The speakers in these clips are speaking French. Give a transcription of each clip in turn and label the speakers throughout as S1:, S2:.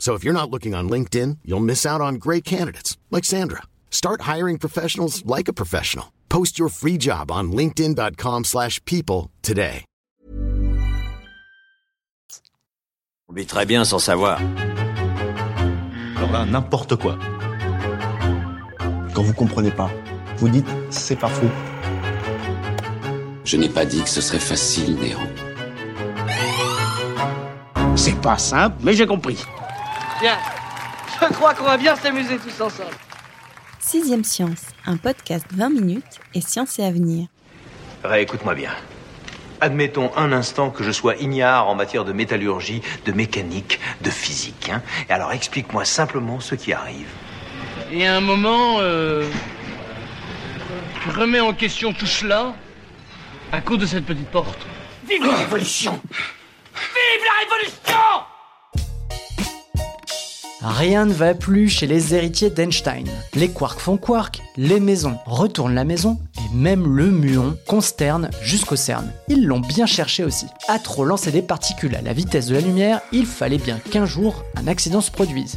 S1: So if you're not looking on LinkedIn, you'll miss out on great candidates like Sandra. Start hiring professionals like a professional. Post your free job on linkedin.com/people slash people today.
S2: On vit très bien sans savoir.
S3: Alors là, n'importe quoi. Quand vous comprenez pas, vous dites c'est pas faux.
S4: Je n'ai pas dit que ce serait facile, Néron.
S5: C'est pas simple, mais j'ai compris.
S6: Bien. Je crois qu'on va bien s'amuser tous ensemble.
S7: Sixième Science, un podcast 20 minutes et science et avenir.
S8: Réécoute-moi bien. Admettons un instant que je sois ignare en matière de métallurgie, de mécanique, de physique. hein. Et alors explique-moi simplement ce qui arrive.
S6: Et à un moment, euh, je remets en question tout cela à cause de cette petite porte. Vive la révolution Vive la révolution
S9: Rien ne va plus chez les héritiers d'Einstein. Les quarks font quark, les maisons retournent la maison, et même le muon consterne jusqu'au CERN. Ils l'ont bien cherché aussi. À trop lancer des particules à la vitesse de la lumière, il fallait bien qu'un jour, un accident se produise.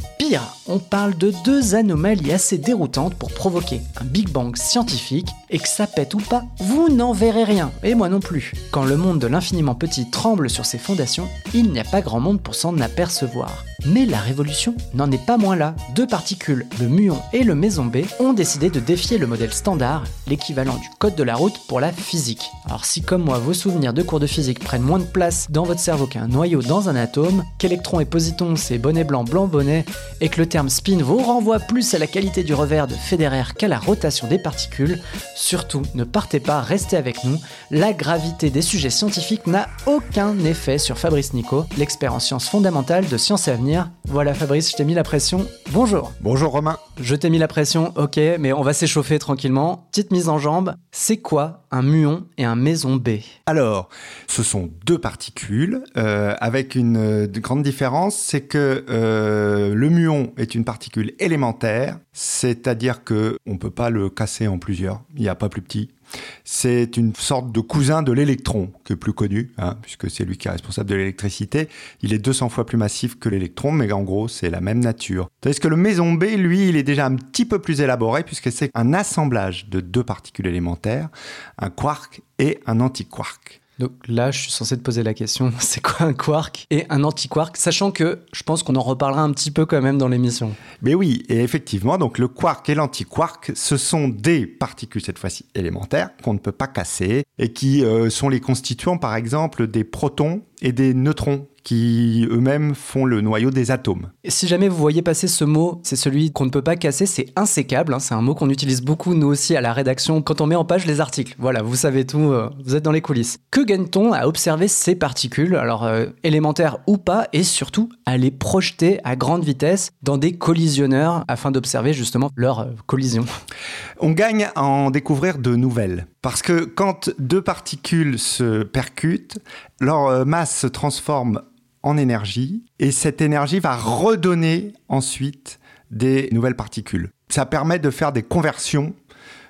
S9: On parle de deux anomalies assez déroutantes pour provoquer un Big Bang scientifique, et que ça pète ou pas, vous n'en verrez rien, et moi non plus. Quand le monde de l'infiniment petit tremble sur ses fondations, il n'y a pas grand monde pour s'en apercevoir. Mais la révolution n'en est pas moins là. Deux particules, le muon et le méson B, ont décidé de défier le modèle standard, l'équivalent du code de la route pour la physique. Alors si comme moi vos souvenirs de cours de physique prennent moins de place dans votre cerveau qu'un noyau dans un atome, qu'électrons et positons c'est bonnet blanc blanc bonnet, et que le terme spin vous renvoie plus à la qualité du revers de Federer qu'à la rotation des particules, surtout ne partez pas, restez avec nous. La gravité des sujets scientifiques n'a aucun effet sur Fabrice Nico, l'expert en sciences fondamentales de Sciences et Avenir. Voilà Fabrice, je t'ai mis la pression. Bonjour.
S10: Bonjour Romain.
S9: Je t'ai mis la pression, ok, mais on va s'échauffer tranquillement. Petite mise en jambe. C'est quoi un muon et un méson B?
S10: Alors, ce sont deux particules euh, avec une euh, grande différence, c'est que euh, le muon est une particule élémentaire, c'est-à-dire que on peut pas le casser en plusieurs. Il n'y a pas plus petit. C'est une sorte de cousin de l'électron, qui est plus connu, hein, puisque c'est lui qui est responsable de l'électricité. Il est 200 fois plus massif que l'électron, mais en gros, c'est la même nature. Tandis que le méson B, lui, il est déjà un petit peu plus élaboré, puisque c'est un assemblage de deux particules élémentaires, un quark et un antiquark.
S9: Donc là, je suis censé te poser la question, c'est quoi un quark et un antiquark Sachant que je pense qu'on en reparlera un petit peu quand même dans l'émission.
S10: Mais oui, et effectivement, donc le quark et l'antiquark, ce sont des particules cette fois-ci élémentaires qu'on ne peut pas casser et qui euh, sont les constituants par exemple des protons et des neutrons qui eux-mêmes font le noyau des atomes.
S9: Et si jamais vous voyez passer ce mot, c'est celui qu'on ne peut pas casser, c'est insécable. hein, c'est un mot qu'on utilise beaucoup nous aussi à la rédaction quand on met en page les articles. Voilà, vous savez tout, euh, vous êtes dans les coulisses. Que gagne-t-on à observer ces particules, alors euh, élémentaires ou pas, et surtout à les projeter à grande vitesse dans des collisionneurs afin d'observer justement leur euh, collision?
S10: On gagne à en découvrir de nouvelles. Parce que quand deux particules se percutent, leur euh, masse se transforme en énergie et cette énergie va redonner ensuite des nouvelles particules. Ça permet de faire des conversions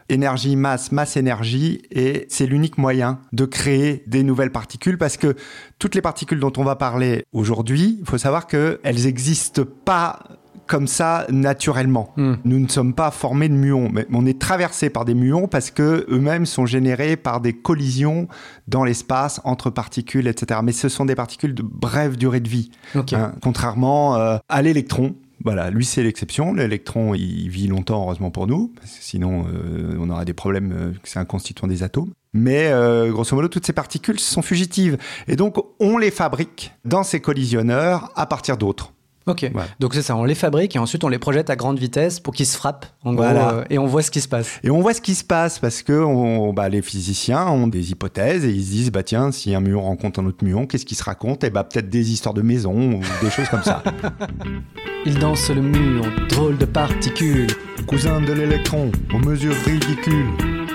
S10: énergie, masse, masse, énergie, et c'est l'unique moyen de créer des nouvelles particules parce que toutes les particules dont on va parler aujourd'hui, il faut savoir qu'elles n'existent pas comme ça naturellement.
S9: Hmm.
S10: Nous ne sommes pas formés de muons, mais on est traversé par des muons parce que eux-mêmes sont générés par des collisions dans l'espace entre particules, etc. Mais ce sont des particules de brève durée de vie, hein, contrairement euh, à l'électron. Voilà, lui c'est l'exception. L'électron, il vit longtemps, heureusement pour nous, parce que sinon euh, on aurait des problèmes. euh, c'est un constituant des atomes. Mais euh, grosso modo, toutes ces particules sont fugitives, et donc on les fabrique dans ces collisionneurs à partir d'autres.
S9: Ok,
S10: Voilà.
S9: donc c'est ça, on les fabrique et ensuite on les projette à grande vitesse pour qu'ils se frappent, en gros,
S10: Voilà.
S9: euh, et on voit ce qui se passe.
S10: Et on voit ce qui se passe parce que on- bah, les physiciens ont des hypothèses et ils se disent bah tiens si un muon rencontre un autre muon qu'est-ce qui se raconte? Et bah peut-être des histoires de maison ou des choses comme ça.
S9: Il danse le muon, drôle de particules.
S10: cousin de l'électron, aux mesures ridicules.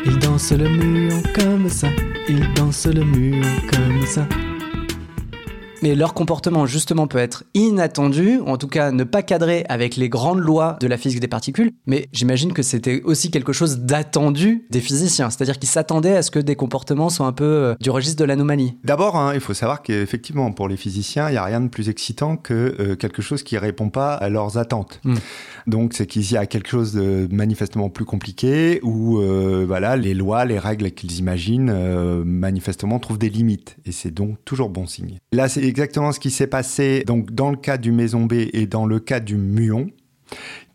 S9: Il danse le muon comme ça, il danse le muon comme ça. Mais leur comportement, justement, peut être inattendu, ou en tout cas ne pas cadrer avec les grandes lois de la physique des particules. Mais j'imagine que c'était aussi quelque chose d'attendu des physiciens. C'est-à-dire qu'ils s'attendaient à ce que des comportements soient un peu euh, du registre de l'anomalie.
S10: D'abord, hein, il faut savoir qu'effectivement, pour les physiciens, il n'y a rien de plus excitant que euh, quelque chose qui ne répond pas à leurs attentes.
S9: Mm.
S10: Donc, c'est qu'il y a quelque chose de manifestement plus compliqué où euh, voilà, les lois, les règles qu'ils imaginent, manifestement trouvent des limites. Et c'est donc toujours bon signe. Là, c'est exactement ce qui s'est passé donc, dans le cas du Maison B et dans le cas du Muon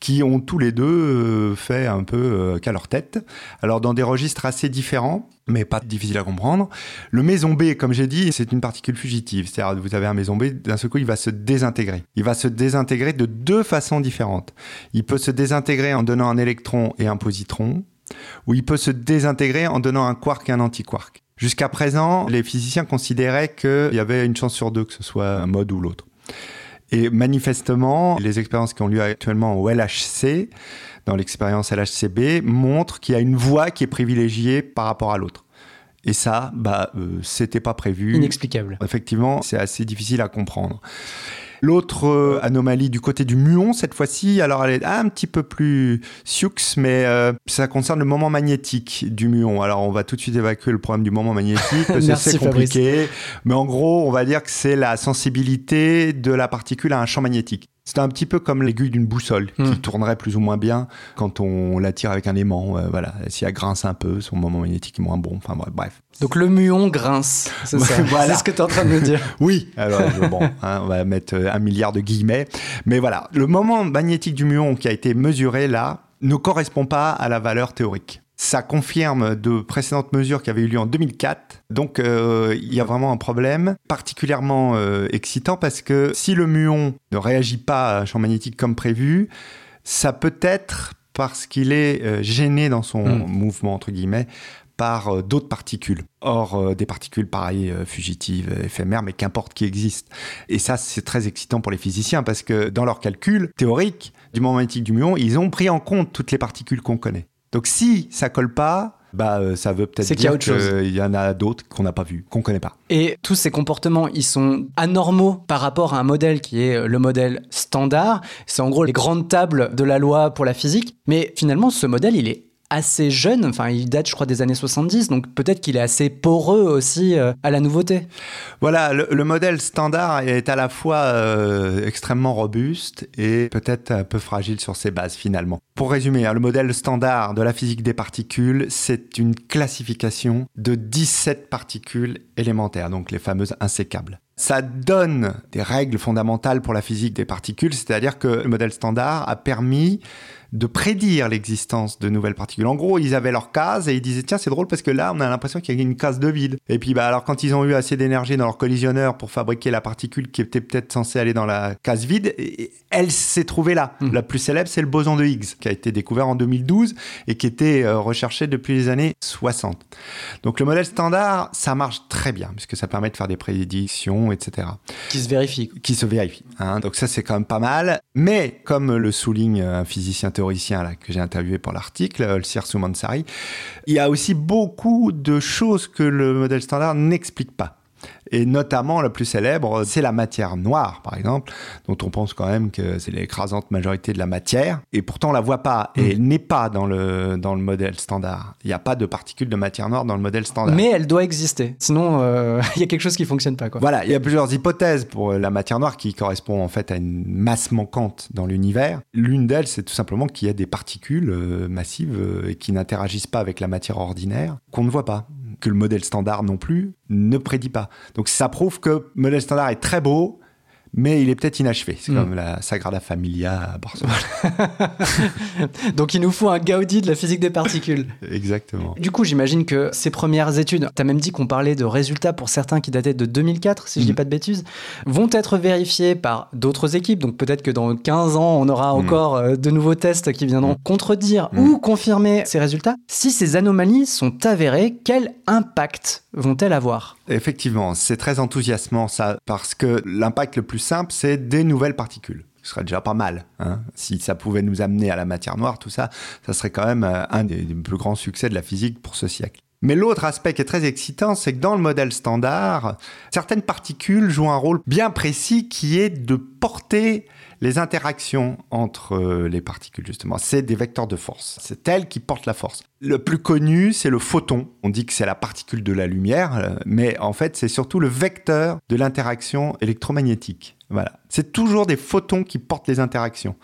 S10: qui ont tous les deux euh, fait un peu euh, qu'à leur tête. Alors dans des registres assez différents, mais pas difficile à comprendre. Le Maison B, comme j'ai dit, c'est une particule fugitive. C'est-à-dire vous avez un Maison B, d'un seul coup, il va se désintégrer. Il va se désintégrer de deux façons différentes. Il peut se désintégrer en donnant un électron et un positron, ou il peut se désintégrer en donnant un quark et un antiquark. Jusqu'à présent, les physiciens considéraient qu'il y avait une chance sur deux que ce soit un mode ou l'autre. Et manifestement, les expériences qui ont lieu actuellement au LHC, dans l'expérience LHCb, montrent qu'il y a une voie qui est privilégiée par rapport à l'autre. Et ça, bah, euh, c'était pas prévu.
S9: Inexplicable.
S10: Effectivement, c'est assez difficile à comprendre. L'autre euh, anomalie du côté du muon, cette fois-ci, alors elle est un petit peu plus sioux, mais euh, ça concerne le moment magnétique du muon. Alors on va tout de suite évacuer le problème du moment magnétique, parce que
S9: Merci,
S10: c'est compliqué. Mais en gros, on va dire que c'est la sensibilité de la particule à un champ magnétique. C'est un petit peu comme l'aiguille d'une boussole
S9: Hmm.
S10: qui tournerait plus ou moins bien quand on la tire avec un aimant. Euh, voilà, si elle grince un peu, son moment magnétique est moins bon. Enfin bref.
S9: Donc le muon grince, c'est ça.
S10: Voilà.
S9: C'est ce que tu es en train de me dire.
S10: Oui, alors bon, hein, on va mettre euh, un milliard de guillemets. Mais voilà, le moment magnétique du muon qui a été mesuré là ne correspond pas à la valeur théorique. Ça confirme de précédentes mesures qui avaient eu lieu en 2004. Donc euh, il y a vraiment un problème particulièrement euh, excitant parce que si le muon ne réagit pas à un champ magnétique comme prévu, ça peut être parce qu'il est euh, gêné dans son
S9: Mm.
S10: mouvement, entre guillemets, par d'autres particules. Or, des particules pareilles, fugitives, éphémères, mais qu'importe qui existent. Et ça, c'est très excitant pour les physiciens parce que dans leurs calculs théoriques du moment magnétique du muon, ils ont pris en compte toutes les particules qu'on connaît. Donc, si ça colle pas, bah, euh, ça veut peut-être
S9: C'est qu'il y a
S10: dire
S9: chose.
S10: y en a d'autres qu'on n'a pas vues, qu'on connaît pas.
S9: Et tous ces comportements, ils sont anormaux par rapport à un modèle qui est euh, le modèle standard. C'est en gros les grandes tables de la loi pour la physique. Mais finalement, ce modèle, il est assez jeune. Enfin, il date, je crois, des années 70. Donc peut-être qu'il est assez poreux aussi euh, à la nouveauté.
S10: Voilà, le, le modèle standard est à la fois euh, extrêmement robuste et peut-être un peu fragile sur ses bases finalement. Pour résumer, hein, le modèle standard de la physique des particules, c'est une classification de 17 particules élémentaires, donc les fameuses insécables. Ça donne des règles fondamentales pour la physique des particules, c'est-à-dire que le modèle standard a permis de prédire l'existence de nouvelles particules. En gros, ils avaient leur case et ils disaient tiens c'est drôle parce que là on a l'impression qu'il y a une case de vide. Et puis bah alors quand ils ont eu assez d'énergie dans leur collisionneur pour fabriquer la particule qui était peut-être censée aller dans la case vide, elle s'est trouvée là. La plus célèbre c'est le boson de Higgs qui a été découvert en 2012 et qui était euh, recherché depuis les années 60. Donc le modèle standard ça marche très bien puisque ça permet de faire des prédictions etc
S9: Qui se vérifie.
S10: qui se vérifie. hein. Donc ça, c'est quand même pas mal. Mais comme le souligne un physicien que j'ai interviewé pour l'article, euh, le Sir Sumansari, il y a aussi beaucoup de choses que le modèle standard n'explique pas. Et notamment, la plus célèbre, c'est la matière noire, par exemple, dont on pense quand même que c'est l'écrasante majorité de la matière. Et pourtant, on la voit pas. Et elle n'est pas dans le, dans le modèle standard. Il n'y a pas de particules de matière noire dans le modèle standard.
S9: Mais elle doit exister. Sinon, euh, il y a quelque chose qui fonctionne pas. Quoi.
S10: Voilà, il y a plusieurs hypothèses pour la matière noire qui correspond en fait à une masse manquante dans l'univers. L'une d'elles, c'est tout simplement qu'il y a des particules euh, massives euh, qui n'interagissent pas avec la matière ordinaire, qu'on ne voit pas, le modèle standard non plus ne prédit pas. Donc ça prouve que le modèle standard est très beau, mais il est peut-être inachevé. C'est
S9: Mm.
S10: comme la Sagrada Familia à Barcelone.
S9: Donc il nous faut un Gaudi de la physique des particules.
S10: Exactement.
S9: Du coup, j'imagine que ces premières études, tu as même dit qu'on parlait de résultats pour certains qui dataient de 2004, si je dis
S10: Mhm.
S9: pas de bêtises, vont être vérifiés par d'autres équipes. Donc peut-être que dans 15 ans, on aura
S10: Mhm.
S9: encore euh, de nouveaux tests qui viendront contredire ou confirmer ces résultats. Si ces anomalies sont avérées, quel impact vont-elles avoir?
S10: Effectivement, c'est très enthousiasmant ça, parce que l'impact le plus simple, c'est des nouvelles particules. Ce serait déjà pas mal. Hein. Si ça pouvait nous amener à la matière noire, tout ça, ça serait quand même euh, un des, des plus grands succès de la physique pour ce siècle. Mais l'autre aspect qui est très excitant, c'est que dans le modèle standard, certaines particules jouent un rôle bien précis qui est de porter les interactions entre euh, les particules, justement. C'est des vecteurs de force. C'est elles qui portent la force. Le plus connu, c'est le photon. On dit que c'est la particule de la lumière, euh, mais en fait, c'est surtout le vecteur de l'interaction électromagnétique. Voilà. C'est toujours des photons qui portent les interactions.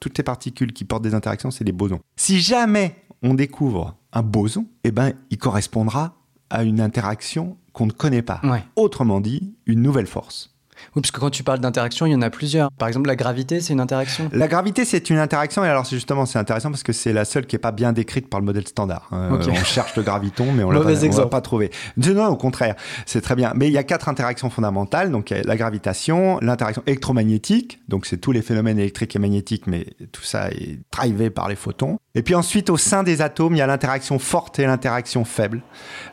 S10: Toutes les particules qui portent des interactions, c'est des bosons. Si jamais on découvre un boson, eh ben, il correspondra à une interaction qu'on ne connaît pas.
S9: Ouais.
S10: Autrement dit, une nouvelle force.
S9: Oui, parce que quand tu parles d'interaction, il y en a plusieurs. Par exemple, la gravité, c'est une interaction
S10: La gravité, c'est une interaction, et alors justement c'est intéressant parce que c'est la seule qui n'est pas bien décrite par le modèle standard. Euh,
S9: Ok.
S10: On cherche le graviton, mais on ne l'a pas trouvé. Non, au contraire, c'est très bien. Mais il y a quatre interactions fondamentales. Donc il y a la gravitation, l'interaction électromagnétique, donc c'est tous les phénomènes électriques et magnétiques, mais tout ça est drivé par les photons. Et puis ensuite, au sein des atomes, il y a l'interaction forte et l'interaction faible.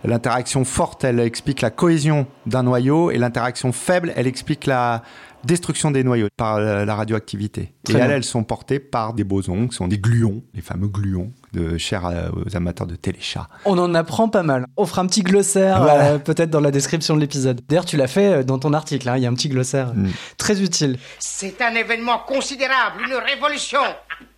S10: L'interaction forte, elle explique la cohésion d'un noyau, et l'interaction faible, elle explique la destruction des noyaux par euh, la radioactivité.
S9: Très
S10: et elles,
S9: bien.
S10: elles sont portées par des bosons, qui sont des gluons, les fameux gluons, de chers euh, aux amateurs de téléchat.
S9: On en apprend pas mal. On fera un petit glossaire
S10: Voilà.
S9: euh, peut-être dans la description de l'épisode. D'ailleurs, tu l'as fait dans ton article, hein, il y a un petit glossaire
S10: Mm.
S9: très utile.
S5: C'est un événement considérable, une révolution.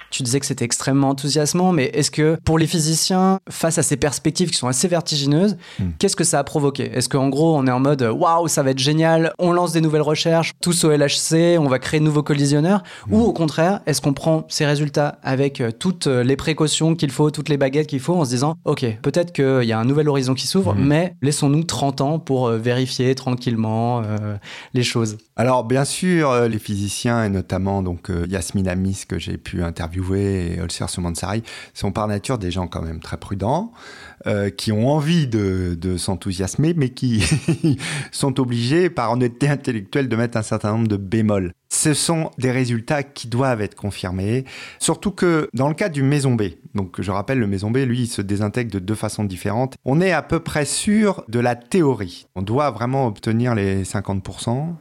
S9: Tu disais que c'était extrêmement enthousiasmant, mais est-ce que pour les physiciens, face à ces perspectives qui sont assez vertigineuses,
S10: Mm.
S9: qu'est-ce que ça a provoqué? Est-ce qu'en gros, on est en mode waouh, ça va être génial, on lance des nouvelles recherches, tous au LHC, on va créer de nouveaux collisionneurs? Ou au contraire, est-ce qu'on prend ces résultats avec euh, toutes euh, les précautions qu'il faut, toutes les baguettes qu'il faut, en se disant ok, peut-être qu'il y a un nouvel horizon qui s'ouvre, mais laissons-nous 30 ans pour euh, vérifier tranquillement euh, les choses?
S10: Alors bien sûr, les physiciens et notamment donc Yasmine Amis que j'ai pu interviewer et Olser Soumansari sont par nature des gens quand même très prudents, euh, qui ont envie de, de s'enthousiasmer, mais qui sont obligés par honnêteté intellectuelle de mettre un certain nombre de bémols. Ce sont des résultats qui doivent être confirmés, surtout que dans le cas du maison B, donc je rappelle le maison B, lui, il se désintègre de deux façons différentes. On est à peu près sûr de la théorie. On doit vraiment obtenir les 50%.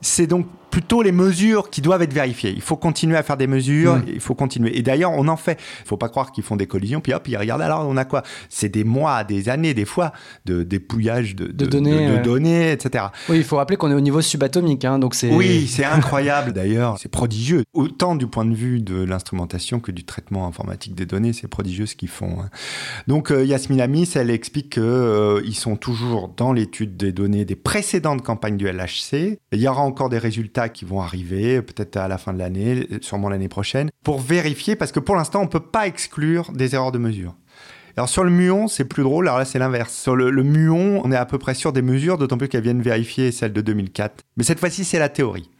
S10: C'est donc plutôt les mesures qui doivent être vérifiées. Il faut continuer à faire des mesures,
S9: Mm.
S10: il faut continuer. Et d'ailleurs, on en fait. Il faut pas croire qu'ils font des collisions, puis hop, ils regardent alors on a quoi? C'est des mois, des années, des fois, de dépouillage de,
S9: De données,
S10: de
S9: ouais.
S10: données, etc.
S9: Oui, il faut rappeler qu'on est au niveau subatomique, hein, donc.
S10: Oui, c'est incroyable d'ailleurs, c'est prodigieux. Autant du point de vue de l'instrumentation que du traitement informatique des données, c'est prodigieux ce qu'ils font. hein. Donc euh, Yasmine Amis, elle explique qu'ils sont toujours dans l'étude des données des précédentes campagnes du LHC. Il y aura encore des résultats qui vont arriver, peut-être à la fin de l'année, sûrement l'année prochaine, pour vérifier, parce que pour l'instant, on ne peut pas exclure des erreurs de mesure. Alors sur le muon, c'est plus drôle, alors là c'est l'inverse. Sur le, le muon, on est à peu près sûr des mesures, d'autant plus qu'elles viennent vérifier celles de 2004. Mais cette fois-ci, c'est la théorie.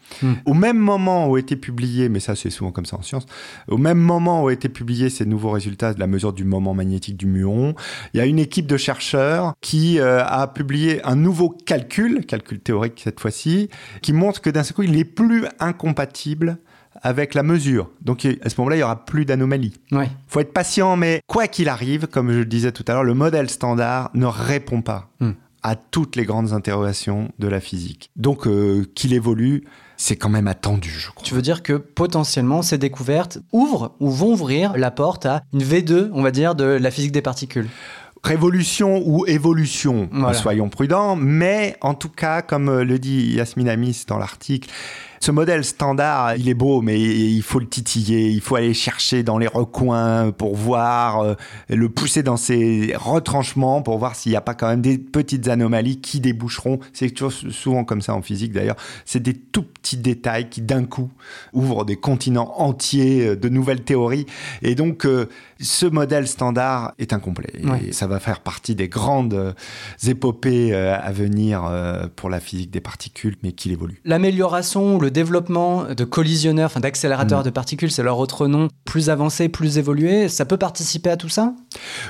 S10: Au même moment où été publié, mais ça c'est souvent comme ça en science, au même moment où été publié ces nouveaux résultats de la mesure du moment magnétique du muon, il y a une équipe de chercheurs qui euh, a publié un nouveau calcul, calcul théorique cette fois-ci, qui montre que d'un seul coup il n'est plus incompatible avec la mesure. Donc à ce moment-là, il y aura plus d'anomalies.
S9: Ouais.
S10: faut être patient, mais quoi qu'il arrive, comme je le disais tout à l'heure, le modèle standard ne répond pas
S9: Hmm.
S10: à toutes les grandes interrogations de la physique. Donc euh, qu'il évolue, c'est quand même attendu, je crois.
S9: Tu veux dire que potentiellement ces découvertes ouvrent ou vont ouvrir la porte à une V2, on va dire, de la physique des particules.
S10: Révolution ou évolution,
S9: Voilà.
S10: soyons prudents, mais en tout cas, comme le dit Yasmine Amis dans l'article, ce modèle standard, il est beau, mais il faut le titiller, il faut aller chercher dans les recoins pour voir, euh, le pousser dans ses retranchements pour voir s'il n'y a pas quand même des petites anomalies qui déboucheront. C'est toujours souvent comme ça en physique d'ailleurs. C'est des tout petits détails qui d'un coup ouvrent des continents entiers euh, de nouvelles théories. Et donc, euh, ce modèle standard est incomplet. Et ça va faire partie des grandes euh, épopées à venir pour la physique des particules, mais qu'il évolue.
S9: L'amélioration, le développement de collisionneurs, enfin d'accélérateurs
S10: Mm.
S9: de particules, c'est leur autre nom, plus avancé, plus évolué, ça peut participer à tout ça?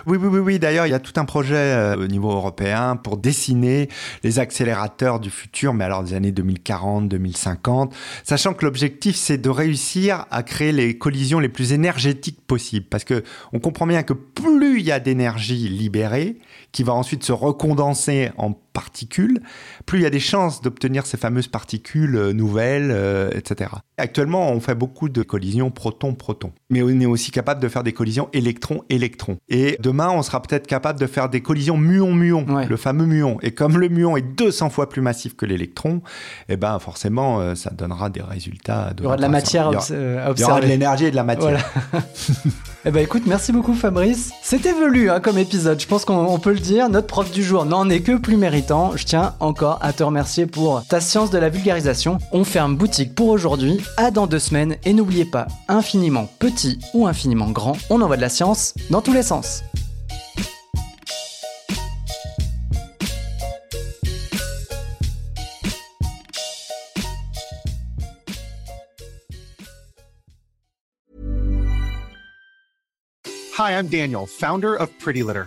S10: Oui, oui, oui, oui. D'ailleurs, il y a tout un projet euh, au niveau européen pour dessiner les accélérateurs du futur, mais alors des années 2040, 2050, sachant que l'objectif, c'est de réussir à créer les collisions les plus énergétiques possibles. Parce que on comprend bien que plus il y a d'énergie libérée, qui va ensuite se recondenser en particules, plus il y a des chances d'obtenir ces fameuses particules euh, nouvelles, euh, etc. Actuellement, on fait beaucoup de collisions proton-proton, mais on est aussi capable de faire des collisions électron-électron. Et demain, on sera peut-être capable de faire des collisions muon-muon, le fameux muon. Et comme le muon est 200 fois plus massif que l'électron, eh ben forcément, euh, ça donnera des résultats.
S9: De il y aura de la matière à
S10: observer. Il y aura de l'énergie et de la matière.
S9: eh ben écoute, merci beaucoup Fabrice. C'était velu hein, comme épisode, je pense qu'on peut le dire. Notre prof du jour n'en est que plus méritant. Je tiens encore à te remercier pour ta science de la vulgarisation. On ferme boutique pour aujourd'hui. À dans deux semaines et n'oubliez pas, infiniment petit ou infiniment grand, on envoie de la science dans tous les sens.
S11: Hi, I'm Daniel, founder of Pretty Litter.